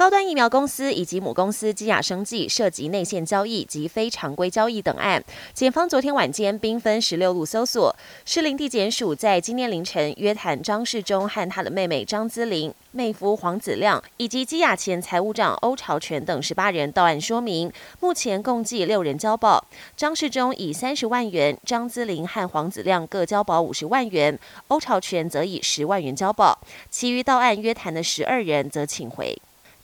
高端疫苗公司以及母公司基亚生技涉及内线交易及非常规交易等案，检方昨天晚间兵分十六路搜索，士林地检署在今天凌晨约谈张世忠和他的妹妹张姿玲、妹夫黄子亮以及基亚前财务长欧朝全等十八人到案说明，目前共计六人交保，张世忠以三十万元，张姿玲和黄子亮各交保五十万元，欧朝全则以十万元交保，其余到案约谈的十二人则请回。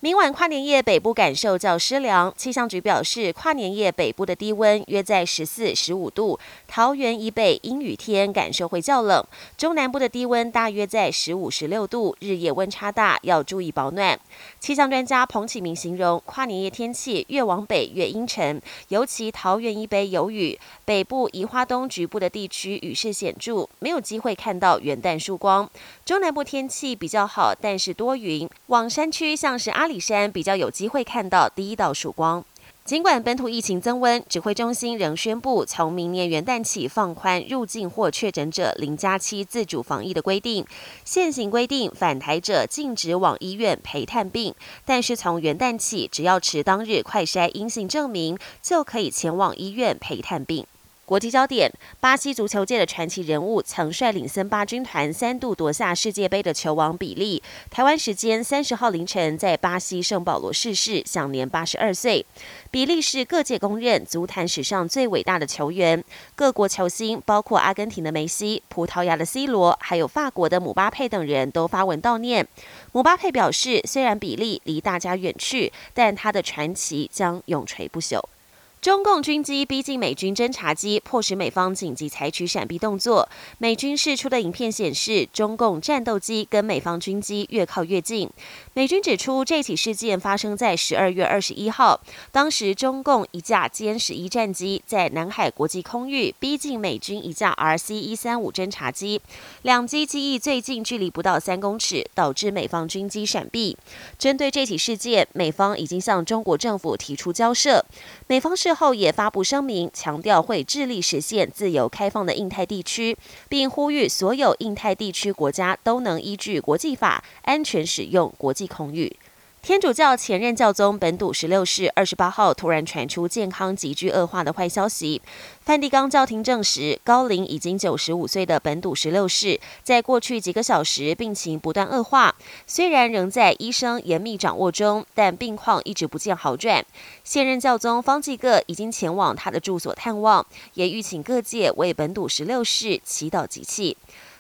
明晚跨年夜，北部感受较湿凉。气象局表示，跨年夜北部的低温约在十四、十五度，桃园以北阴雨天感受会较冷。中南部的低温大约在十五、十六度，日夜温差大，要注意保暖。气象专家彭启明形容，跨年夜天气越往北越阴沉，尤其桃园以北有雨，北部宜花东局部的地区雨势显著，没有机会看到元旦曙光。中南部天气比较好，但是多云，往山区像是阿。里里山比较有机会看到第一道曙光。尽管本土疫情增温，指挥中心仍宣布从明年元旦起放宽入境或确诊者零加七自主防疫的规定。现行规定，返台者禁止往医院陪探病，但是从元旦起，只要持当日快筛阴性证明，就可以前往医院陪探病。国际焦点：巴西足球界的传奇人物，曾率领森巴军团三度夺下世界杯的球王比利，台湾时间三十号凌晨在巴西圣保罗逝世，享年八十二岁。比利是各界公认足坛史上最伟大的球员，各国球星，包括阿根廷的梅西、葡萄牙的 C 罗，还有法国的姆巴佩等人都发文悼念。姆巴佩表示，虽然比利离大家远去，但他的传奇将永垂不朽。中共军机逼近美军侦察机，迫使美方紧急采取闪避动作。美军释出的影片显示，中共战斗机跟美方军机越靠越近。美军指出，这起事件发生在十二月二十一号，当时中共一架歼十一战机在南海国际空域逼近美军一架 RC 一三五侦察机，两机机翼最近距离不到三公尺，导致美方军机闪避。针对这起事件，美方已经向中国政府提出交涉。美方是事后也发布声明，强调会致力实现自由开放的印太地区，并呼吁所有印太地区国家都能依据国际法安全使用国际空域。天主教前任教宗本笃十六世二十八号突然传出健康急剧恶化的坏消息。梵蒂冈教廷证实，高龄已经九十五岁的本笃十六世，在过去几个小时病情不断恶化，虽然仍在医生严密掌握中，但病况一直不见好转。现任教宗方济各已经前往他的住所探望，也欲请各界为本笃十六世祈祷集气。